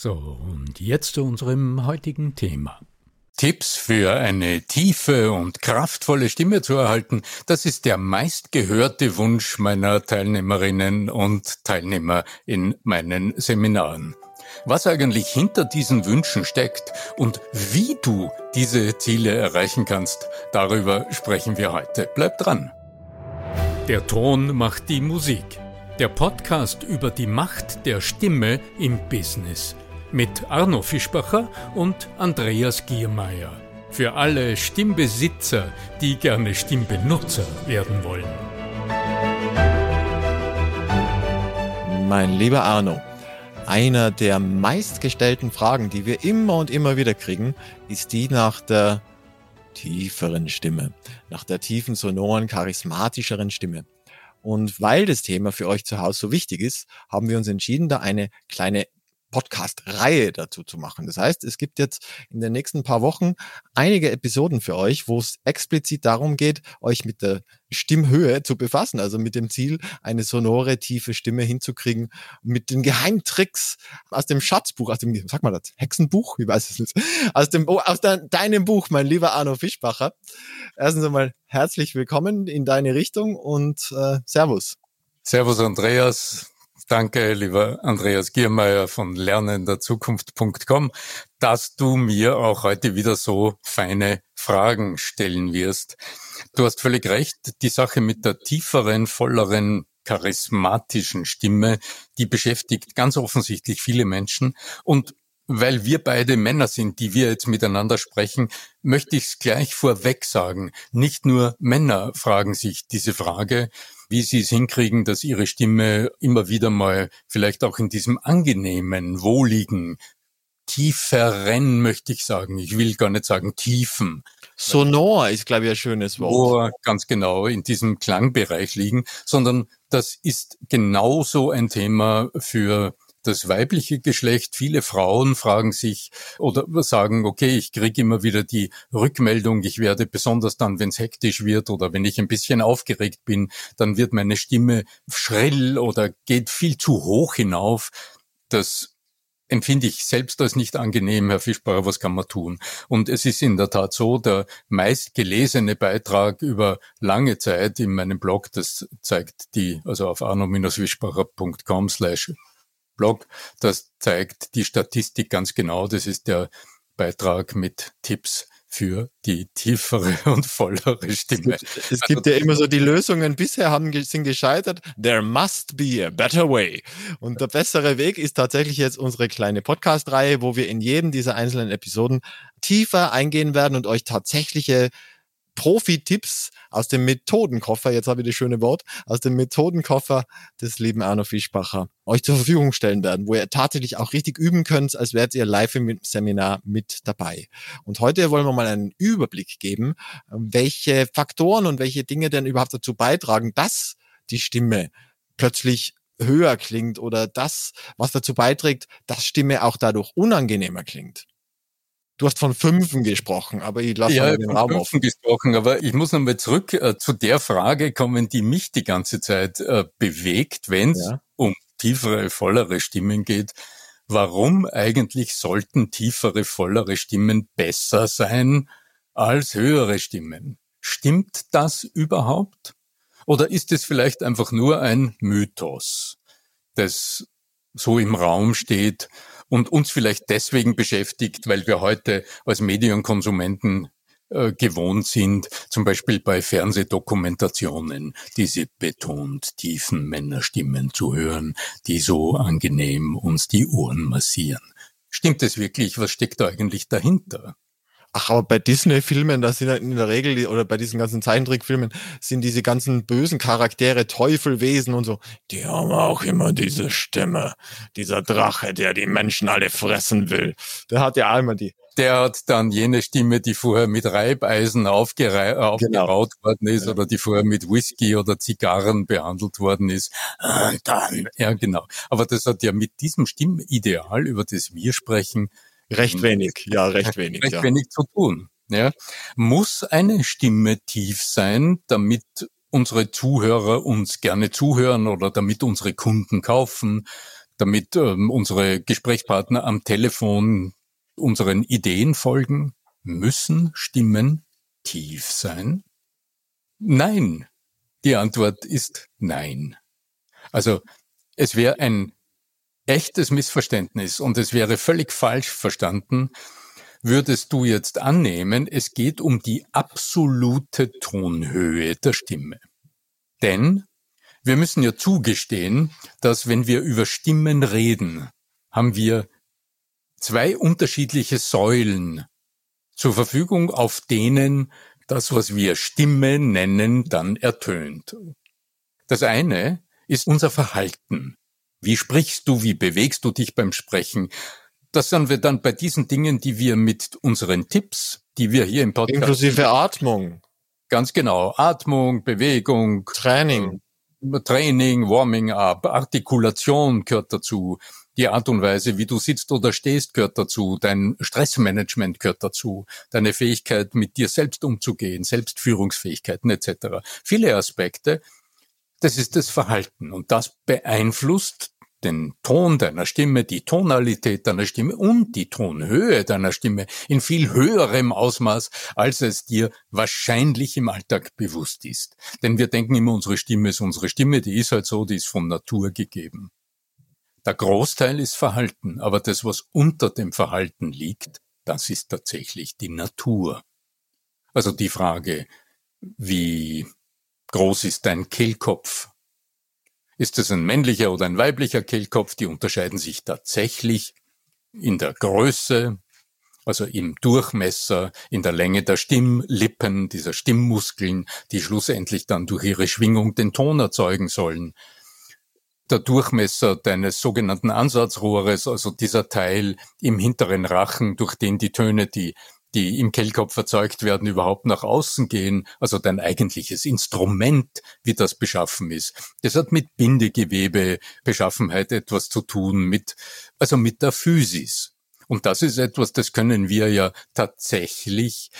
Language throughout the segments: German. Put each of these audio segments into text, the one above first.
So, und jetzt zu unserem heutigen Thema. Tipps für eine tiefe und kraftvolle Stimme zu erhalten, das ist der meistgehörte Wunsch meiner Teilnehmerinnen und Teilnehmer in meinen Seminaren. Was eigentlich hinter diesen Wünschen steckt und wie du diese Ziele erreichen kannst, darüber sprechen wir heute. Bleib dran. Der Ton macht die Musik. Der Podcast über die Macht der Stimme im Business mit Arno Fischbacher und Andreas Giermeier. Für alle Stimmbesitzer, die gerne Stimmbenutzer werden wollen. Mein lieber Arno, einer der meistgestellten Fragen, die wir immer und immer wieder kriegen, ist die nach der tieferen Stimme, nach der tiefen, sonoren, charismatischeren Stimme. Und weil das Thema für euch zu Hause so wichtig ist, haben wir uns entschieden, da eine kleine Podcast-Reihe dazu zu machen. Das heißt, es gibt jetzt in den nächsten paar Wochen einige Episoden für euch, wo es explizit darum geht, euch mit der Stimmhöhe zu befassen, also mit dem Ziel, eine sonore, tiefe Stimme hinzukriegen, mit den Geheimtricks aus dem Schatzbuch, aus dem, sag mal das, Hexenbuch, ich weiß es nicht, aus dem, oh, aus de, deinem Buch, mein lieber Arno Fischbacher. Erstens einmal herzlich willkommen in deine Richtung und äh, Servus. Servus Andreas, Danke, lieber Andreas Giermeier von lernenderzukunft.com, dass du mir auch heute wieder so feine Fragen stellen wirst. Du hast völlig recht, die Sache mit der tieferen, volleren, charismatischen Stimme, die beschäftigt ganz offensichtlich viele Menschen und weil wir beide Männer sind, die wir jetzt miteinander sprechen, möchte ich es gleich vorweg sagen. Nicht nur Männer fragen sich diese Frage, wie sie es hinkriegen, dass ihre Stimme immer wieder mal vielleicht auch in diesem angenehmen, wohligen, tieferen, möchte ich sagen. Ich will gar nicht sagen tiefen. Sonor ist, glaube ich, ein schönes Wort. Wo ganz genau in diesem Klangbereich liegen, sondern das ist genauso ein Thema für das weibliche Geschlecht. Viele Frauen fragen sich oder sagen, okay, ich kriege immer wieder die Rückmeldung, ich werde besonders dann, wenn es hektisch wird oder wenn ich ein bisschen aufgeregt bin, dann wird meine Stimme schrill oder geht viel zu hoch hinauf. Das empfinde ich selbst als nicht angenehm, Herr Fischbacher, was kann man tun? Und es ist in der Tat so, der meistgelesene Beitrag über lange Zeit in meinem Blog, das zeigt die, also auf arno-fischbacher.com slash Blog. Das zeigt die Statistik ganz genau. Das ist der Beitrag mit Tipps für die tiefere und vollere Stimme. Es gibt also, ja immer so die Lösungen, bisher haben, sind gescheitert. There must be a better way. Und der bessere Weg ist tatsächlich jetzt unsere kleine Podcast-Reihe, wo wir in jedem dieser einzelnen Episoden tiefer eingehen werden und euch tatsächliche Profi-Tipps aus dem Methodenkoffer, jetzt habe ich das schöne Wort, aus dem Methodenkoffer des lieben Arno Fischbacher euch zur Verfügung stellen werden, wo ihr tatsächlich auch richtig üben könnt, als wärt ihr live im Seminar mit dabei. Und heute wollen wir mal einen Überblick geben, welche Faktoren und welche Dinge denn überhaupt dazu beitragen, dass die Stimme plötzlich höher klingt oder das, was dazu beiträgt, dass Stimme auch dadurch unangenehmer klingt. Du hast von Fünfen gesprochen, aber ich lasse ja, den Raum offen. gesprochen, aber ich muss nochmal zurück äh, zu der Frage kommen, die mich die ganze Zeit äh, bewegt, wenn es ja. um tiefere, vollere Stimmen geht. warum eigentlich sollten tiefere, vollere Stimmen besser sein als höhere Stimmen? Stimmt das überhaupt? Oder ist es vielleicht einfach nur ein Mythos, das so im Raum steht und uns vielleicht deswegen beschäftigt, weil wir heute als Medienkonsumenten äh, gewohnt sind, zum Beispiel bei Fernsehdokumentationen, diese betont tiefen Männerstimmen zu hören, die so angenehm uns die Ohren massieren. Stimmt es wirklich? Was steckt da eigentlich dahinter? Ach, aber bei Disney-Filmen, da sind in der Regel, oder bei diesen ganzen Zeichentrickfilmen, sind diese ganzen bösen Charaktere, Teufelwesen und so, die haben auch immer diese Stimme. Dieser Drache, der die Menschen alle fressen will. Der hat ja einmal die der hat dann jene Stimme, die vorher mit Reibeisen aufgerei- genau. aufgebaut genau. worden ist ja. oder die vorher mit Whisky oder Zigarren behandelt worden ist. Und dann, ja genau. Aber das hat ja mit diesem Stimmideal, über das wir sprechen, recht wenig, ja, recht wenig, recht ja. wenig zu tun. Ja. Muss eine Stimme tief sein, damit unsere Zuhörer uns gerne zuhören oder damit unsere Kunden kaufen, damit ähm, unsere Gesprächspartner am Telefon unseren Ideen folgen, müssen Stimmen tief sein? Nein. Die Antwort ist nein. Also es wäre ein echtes Missverständnis und es wäre völlig falsch verstanden, würdest du jetzt annehmen, es geht um die absolute Tonhöhe der Stimme. Denn wir müssen ja zugestehen, dass wenn wir über Stimmen reden, haben wir zwei unterschiedliche Säulen zur Verfügung, auf denen das, was wir Stimme nennen, dann ertönt. Das eine ist unser Verhalten. Wie sprichst du, wie bewegst du dich beim Sprechen? Das sind wir dann bei diesen Dingen, die wir mit unseren Tipps, die wir hier im Podcast. Inklusive Atmung. Ganz genau. Atmung, Bewegung. Training. Training, Warming up, Artikulation gehört dazu. Die Art und Weise, wie du sitzt oder stehst, gehört dazu. Dein Stressmanagement gehört dazu. Deine Fähigkeit, mit dir selbst umzugehen, Selbstführungsfähigkeiten etc. Viele Aspekte. Das ist das Verhalten und das beeinflusst den Ton deiner Stimme, die Tonalität deiner Stimme und die Tonhöhe deiner Stimme in viel höherem Ausmaß, als es dir wahrscheinlich im Alltag bewusst ist. Denn wir denken immer, unsere Stimme ist unsere Stimme, die ist halt so, die ist von Natur gegeben. Der Großteil ist Verhalten, aber das, was unter dem Verhalten liegt, das ist tatsächlich die Natur. Also die Frage, wie groß ist dein Kehlkopf? Ist es ein männlicher oder ein weiblicher Kehlkopf? Die unterscheiden sich tatsächlich in der Größe, also im Durchmesser, in der Länge der Stimmlippen, dieser Stimmmuskeln, die schlussendlich dann durch ihre Schwingung den Ton erzeugen sollen der Durchmesser deines sogenannten Ansatzrohres, also dieser Teil im hinteren Rachen, durch den die Töne, die die im Kehlkopf erzeugt werden, überhaupt nach außen gehen, also dein eigentliches Instrument, wie das beschaffen ist. Das hat mit Bindegewebe, Beschaffenheit etwas zu tun, mit, also mit der Physis. Und das ist etwas, das können wir ja tatsächlich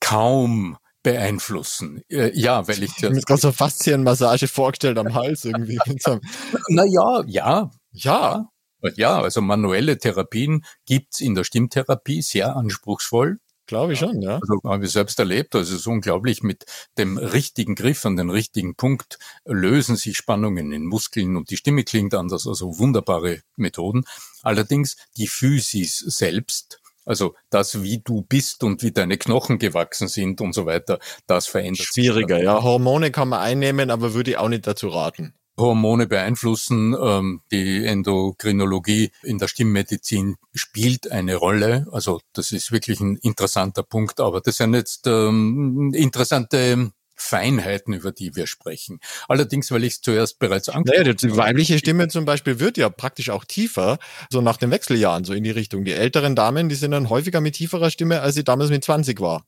kaum beeinflussen. Äh, ja, weil ich Ich habe mir gerade so Faszienmassage vorgestellt am Hals irgendwie. naja, ja, ja. Ja, also manuelle Therapien gibt's in der Stimmtherapie sehr anspruchsvoll. Glaube ich schon, ja. Also habe ich selbst erlebt. Also es ist unglaublich, mit dem richtigen Griff an den richtigen Punkt lösen sich Spannungen in Muskeln und die Stimme klingt anders. Also wunderbare Methoden. Allerdings die Physis selbst also das, wie du bist und wie deine Knochen gewachsen sind und so weiter, das verändert Schwieriger, sich. ja. Hormone kann man einnehmen, aber würde ich auch nicht dazu raten. Hormone beeinflussen, ähm, die Endokrinologie in der Stimmmedizin spielt eine Rolle. Also das ist wirklich ein interessanter Punkt, aber das sind jetzt ähm, interessante Feinheiten, über die wir sprechen. Allerdings, weil ich es zuerst bereits angesprochen naja, Die weibliche Stimme zum Beispiel wird ja praktisch auch tiefer, so nach den Wechseljahren, so in die Richtung. Die älteren Damen, die sind dann häufiger mit tieferer Stimme, als sie damals mit 20 war.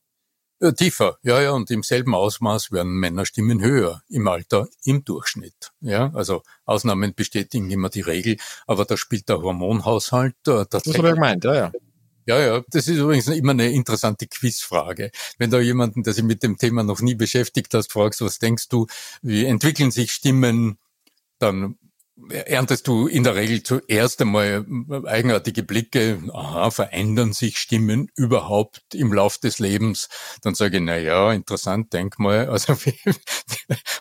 Ja, tiefer, ja, ja, und im selben Ausmaß werden Männerstimmen höher im Alter im Durchschnitt. Ja, also Ausnahmen bestätigen immer die Regel, aber da spielt der Hormonhaushalt. Äh, das habe ich gemeint, ja, ja. Ja, ja, das ist übrigens immer eine interessante Quizfrage. Wenn du jemanden, der sich mit dem Thema noch nie beschäftigt hast, fragst, was denkst du, wie entwickeln sich Stimmen, dann erntest du in der Regel zuerst einmal eigenartige Blicke, aha, verändern sich Stimmen überhaupt im Lauf des Lebens? Dann sage ich, na ja, interessant, denk mal, also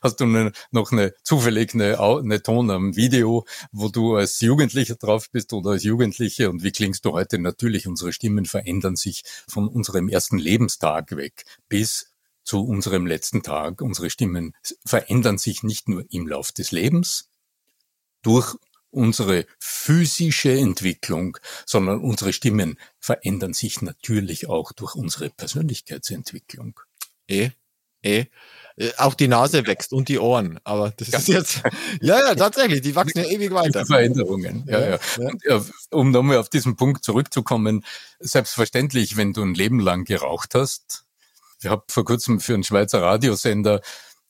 hast du noch eine zufällig eine, eine Ton am Video, wo du als Jugendlicher drauf bist oder als Jugendliche und wie klingst du heute? Natürlich, unsere Stimmen verändern sich von unserem ersten Lebenstag weg bis zu unserem letzten Tag. Unsere Stimmen verändern sich nicht nur im Lauf des Lebens, durch unsere physische Entwicklung, sondern unsere Stimmen verändern sich natürlich auch durch unsere Persönlichkeitsentwicklung. Eh, eh. Äh, auch die Nase wächst und die Ohren, aber das ist jetzt, ja, ja, tatsächlich, die wachsen ja ewig weiter. Veränderungen, ja, ja. ja. Ja um nochmal auf diesen Punkt zurückzukommen, selbstverständlich, wenn du ein Leben lang geraucht hast, ich habe vor kurzem für einen Schweizer Radiosender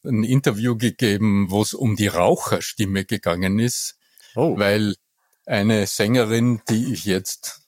ein Interview gegeben, wo es um die Raucherstimme gegangen ist, oh. weil eine Sängerin, die ich jetzt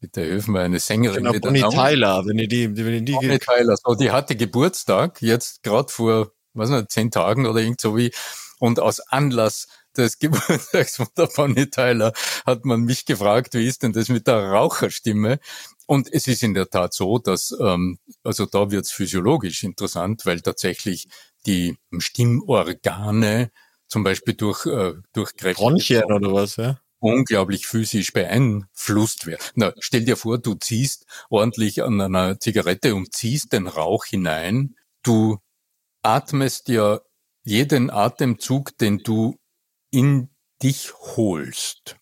bitte helfen wir, eine Sängerin genau, Bonnie Tyler, wenn ihr die, wenn ihr die Bonnie Tyler, so, die hatte Geburtstag, jetzt gerade vor, was nicht, zehn Tagen oder irgend so wie, und aus Anlass des Geburtstags von der Bonnie Tyler hat man mich gefragt, wie ist denn das mit der Raucherstimme? Und es ist in der Tat so, dass, ähm, also da wird's physiologisch interessant, weil tatsächlich die Stimmorgane zum Beispiel durch, äh, durch Kräfte. Bronchien oder was, ja? unglaublich physisch beeinflusst werden. Na, stell dir vor, du ziehst ordentlich an einer Zigarette und ziehst den Rauch hinein. Du atmest ja jeden Atemzug, den du in dich holst.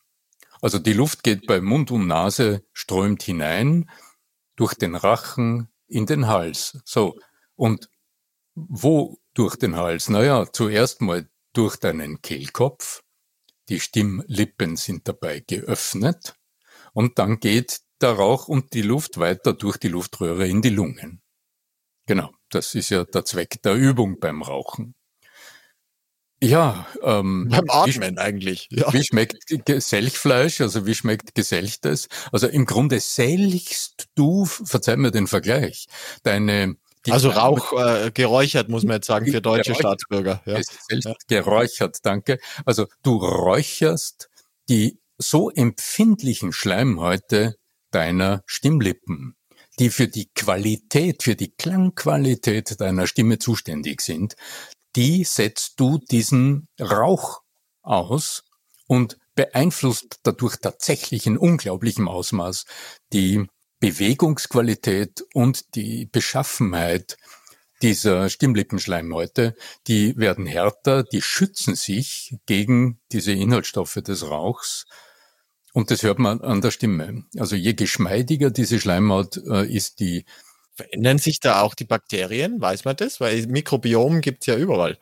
Also die Luft geht bei Mund und Nase, strömt hinein, durch den Rachen in den Hals. So. Und wo durch den Hals? Naja, zuerst mal durch deinen Kehlkopf. Die Stimmlippen sind dabei geöffnet. Und dann geht der Rauch und die Luft weiter durch die Luftröhre in die Lungen. Genau, das ist ja der Zweck der Übung beim Rauchen. Ja, ähm, beim Atmen wie, eigentlich. Ja. Wie schmeckt Selchfleisch? Also wie schmeckt Geselchtes? Also im Grunde selchst du, verzeih mir den Vergleich, deine also Rauch äh, geräuchert, muss man jetzt sagen, für deutsche Staatsbürger. Ja. ja. Geräuchert, danke. Also du räucherst die so empfindlichen Schleimhäute deiner Stimmlippen, die für die Qualität, für die Klangqualität deiner Stimme zuständig sind, die setzt du diesen Rauch aus und beeinflusst dadurch tatsächlich in unglaublichem Ausmaß die Bewegungsqualität und die Beschaffenheit dieser Stimmlippenschleimhäute, die werden härter, die schützen sich gegen diese Inhaltsstoffe des Rauchs. Und das hört man an der Stimme. Also je geschmeidiger diese Schleimhaut äh, ist, die Verändern sich da auch die Bakterien? Weiß man das? Weil Mikrobiom gibt's ja überall.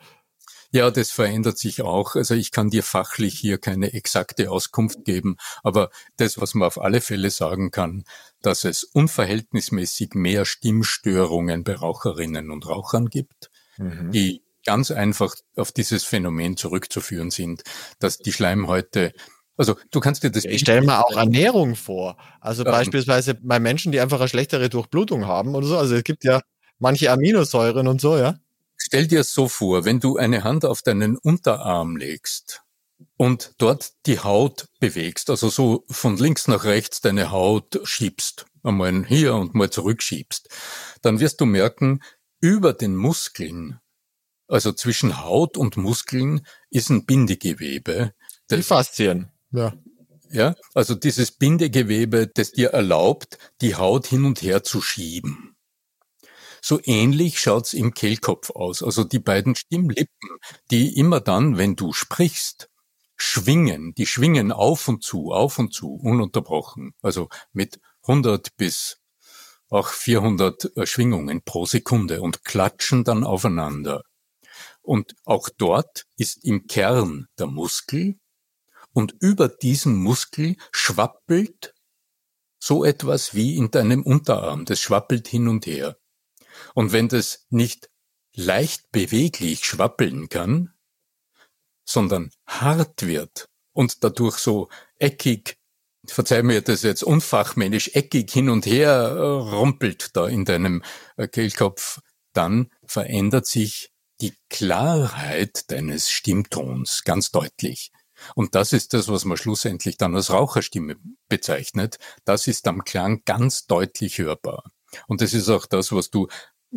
Ja, das verändert sich auch. Also ich kann dir fachlich hier keine exakte Auskunft geben, aber das, was man auf alle Fälle sagen kann, dass es unverhältnismäßig mehr Stimmstörungen bei Raucherinnen und Rauchern gibt, mhm. die ganz einfach auf dieses Phänomen zurückzuführen sind, dass die Schleimhäute also du kannst dir das. Ich stelle mir auch Ernährung vor. Also ähm, beispielsweise bei Menschen, die einfach eine schlechtere Durchblutung haben oder so. Also es gibt ja manche Aminosäuren und so, ja. Stell dir es so vor, wenn du eine Hand auf deinen Unterarm legst und dort die Haut bewegst, also so von links nach rechts deine Haut schiebst, einmal hier und mal zurückschiebst, dann wirst du merken, über den Muskeln, also zwischen Haut und Muskeln, ist ein Bindegewebe. Die Faszien, ja. Ja, also dieses Bindegewebe, das dir erlaubt, die Haut hin und her zu schieben. So ähnlich schaut's im Kehlkopf aus. Also die beiden Stimmlippen, die immer dann, wenn du sprichst, schwingen, die schwingen auf und zu, auf und zu, ununterbrochen. Also mit 100 bis auch 400 äh, Schwingungen pro Sekunde und klatschen dann aufeinander. Und auch dort ist im Kern der Muskel und über diesen Muskel schwappelt so etwas wie in deinem Unterarm. Das schwappelt hin und her. Und wenn das nicht leicht beweglich schwappeln kann, sondern hart wird und dadurch so eckig, verzeih mir das jetzt unfachmännisch, eckig hin und her äh, rumpelt da in deinem äh, Kehlkopf, dann verändert sich die Klarheit deines Stimmtons ganz deutlich. Und das ist das, was man schlussendlich dann als Raucherstimme bezeichnet. Das ist am Klang ganz deutlich hörbar. Und das ist auch das, was du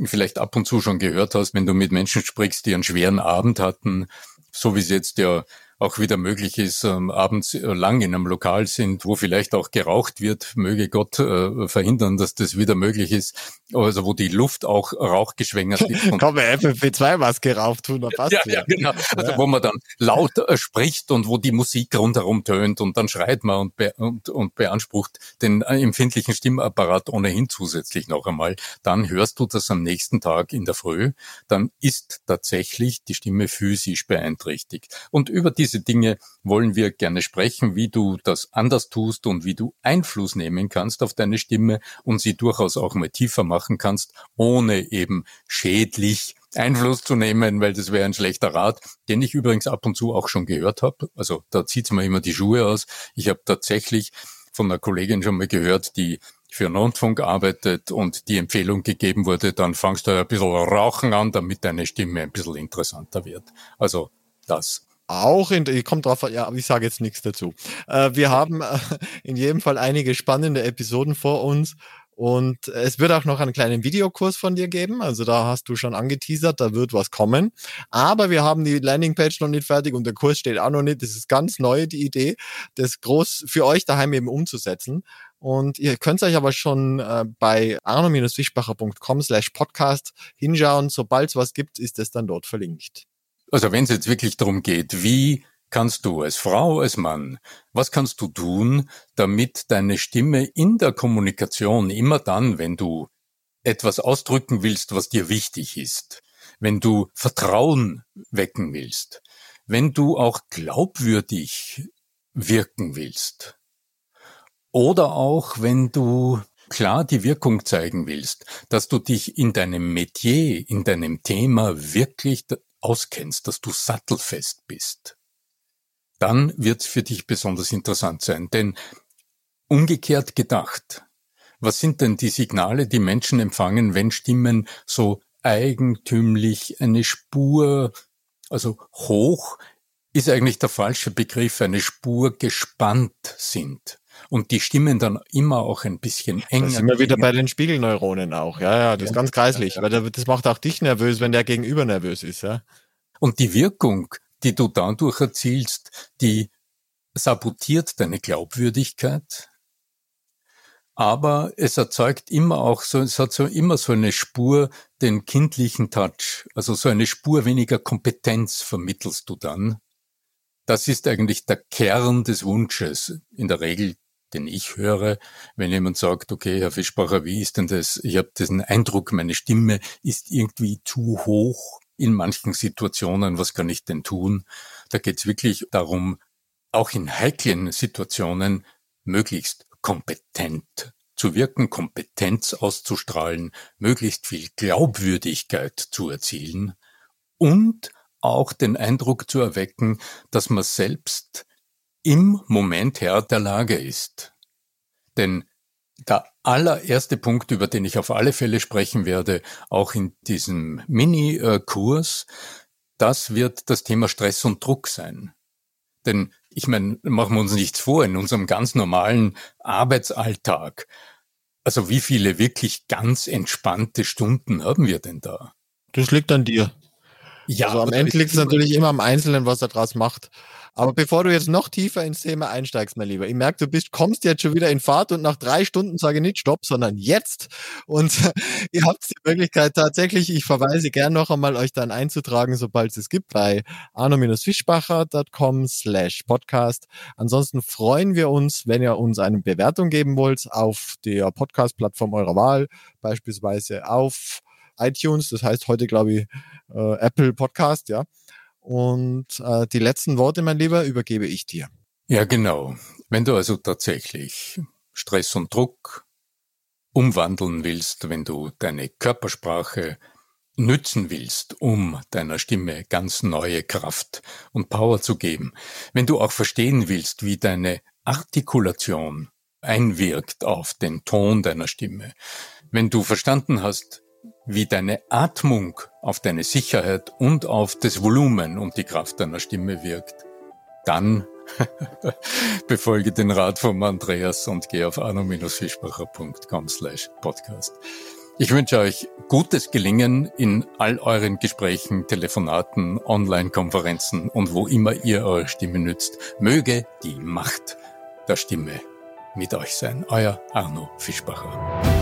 vielleicht ab und zu schon gehört hast, wenn du mit Menschen sprichst, die einen schweren Abend hatten, so wie es jetzt ja auch wieder möglich ist, ähm, abends äh, lang in einem Lokal sind, wo vielleicht auch geraucht wird, möge Gott äh, verhindern, dass das wieder möglich ist, also wo die Luft auch rauchgeschwängert ist. Man FFP2-Maske rauf tun, da passt ja, ja, genau. Also ja. wo man dann laut äh, spricht und wo die Musik rundherum tönt und dann schreit man und, be und, und beansprucht den äh, empfindlichen Stimmapparat ohnehin zusätzlich noch einmal, dann hörst du das am nächsten Tag in der Früh, dann ist tatsächlich die Stimme physisch beeinträchtigt. Und über die diese Dinge wollen wir gerne sprechen, wie du das anders tust und wie du Einfluss nehmen kannst auf deine Stimme und sie durchaus auch mal tiefer machen kannst, ohne eben schädlich Einfluss zu nehmen, weil das wäre ein schlechter Rat, den ich übrigens ab und zu auch schon gehört habe. Also da zieht's mir immer die Schuhe aus. Ich habe tatsächlich von einer Kollegin schon mal gehört, die für einen Rundfunk arbeitet und die Empfehlung gegeben wurde, dann fangst du ein bisschen rauchen an, damit deine Stimme ein bisschen interessanter wird. Also das auch in, kommt drauf, ja, ich sage jetzt nichts dazu. Äh, wir haben äh, in jedem Fall einige spannende Episoden vor uns und es wird auch noch einen kleinen Videokurs von dir geben. Also da hast du schon angeteasert, da wird was kommen. Aber wir haben die Landingpage noch nicht fertig und der Kurs steht auch noch nicht. Das ist ganz neu, die Idee, das groß für euch daheim eben umzusetzen. Und ihr könnt euch aber schon äh, bei arno-wischbacher.com slash podcast hinschauen. Sobald es was gibt, ist es dann dort verlinkt. Also wenn es jetzt wirklich darum geht, wie kannst du als Frau, als Mann, was kannst du tun, damit deine Stimme in der Kommunikation immer dann, wenn du etwas ausdrücken willst, was dir wichtig ist, wenn du Vertrauen wecken willst, wenn du auch glaubwürdig wirken willst, oder auch wenn du klar die Wirkung zeigen willst, dass du dich in deinem Metier, in deinem Thema wirklich auskennst, dass du sattelfest bist, dann wird es für dich besonders interessant sein. Denn umgekehrt gedacht, was sind denn die Signale, die Menschen empfangen, wenn Stimmen so eigentümlich eine Spur, also hoch ist eigentlich der falsche Begriff, eine Spur gespannt sind und die Stimmen dann immer auch ein bisschen enger. Das sind wir wieder bei den Spiegelneuronen auch. Ja, ja, das ja, ist ganz kreislich, ja, ja. weil das macht auch dich nervös, wenn der Gegenüber nervös ist. Ja. Und die Wirkung, die du dadurch erzielst, die sabotiert deine Glaubwürdigkeit. Aber es erzeugt immer auch so, es hat so immer so eine Spur den kindlichen Touch, also so eine Spur weniger Kompetenz vermittelst du dann. Das ist eigentlich der Kern des Wunsches. In der Regel den ich höre, wenn jemand sagt, okay, Herr Fischbacher, wie ist denn das? Ich habe diesen Eindruck, meine Stimme ist irgendwie zu hoch in manchen Situationen, was kann ich denn tun? Da geht es wirklich darum, auch in heiklen Situationen möglichst kompetent zu wirken, Kompetenz auszustrahlen, möglichst viel Glaubwürdigkeit zu erzielen und auch den Eindruck zu erwecken, dass man selbst im Moment Herr der Lage ist. Denn der allererste Punkt, über den ich auf alle Fälle sprechen werde, auch in diesem Mini-Kurs, das wird das Thema Stress und Druck sein. Denn ich meine, machen wir uns nichts vor, in unserem ganz normalen Arbeitsalltag, also wie viele wirklich ganz entspannte Stunden haben wir denn da? Das liegt an dir. Ja, also am Ende liegt es natürlich immer am Einzelnen, was er draus macht. Aber bevor du jetzt noch tiefer ins Thema einsteigst, mein Lieber, ich merke, du bist, kommst jetzt schon wieder in Fahrt und nach drei Stunden sage ich nicht Stopp, sondern jetzt. Und ihr habt die Möglichkeit tatsächlich, ich verweise gern noch einmal, euch dann einzutragen, sobald es gibt, bei arno-fischbacher.com slash podcast. Ansonsten freuen wir uns, wenn ihr uns eine Bewertung geben wollt auf der Podcast-Plattform eurer Wahl, beispielsweise auf iTunes, das heißt heute, glaube ich, äh, Apple Podcast, ja. Und äh, die letzten Worte, mein Lieber, übergebe ich dir. Ja, genau. Wenn du also tatsächlich Stress und Druck umwandeln willst, wenn du deine Körpersprache nützen willst, um deiner Stimme ganz neue Kraft und Power zu geben, wenn du auch verstehen willst, wie deine Artikulation einwirkt auf den Ton deiner Stimme, wenn du verstanden hast, wie deine Atmung auf deine Sicherheit und auf das Volumen und die Kraft deiner Stimme wirkt, dann Befolge den Rat von Andreas und geh auf arno-fischbacher.com slash podcast. Ich wünsche euch gutes Gelingen in all euren Gesprächen, Telefonaten, Online-Konferenzen und wo immer ihr eure Stimme nützt. Möge die Macht der Stimme mit euch sein. Euer Arno Fischbacher.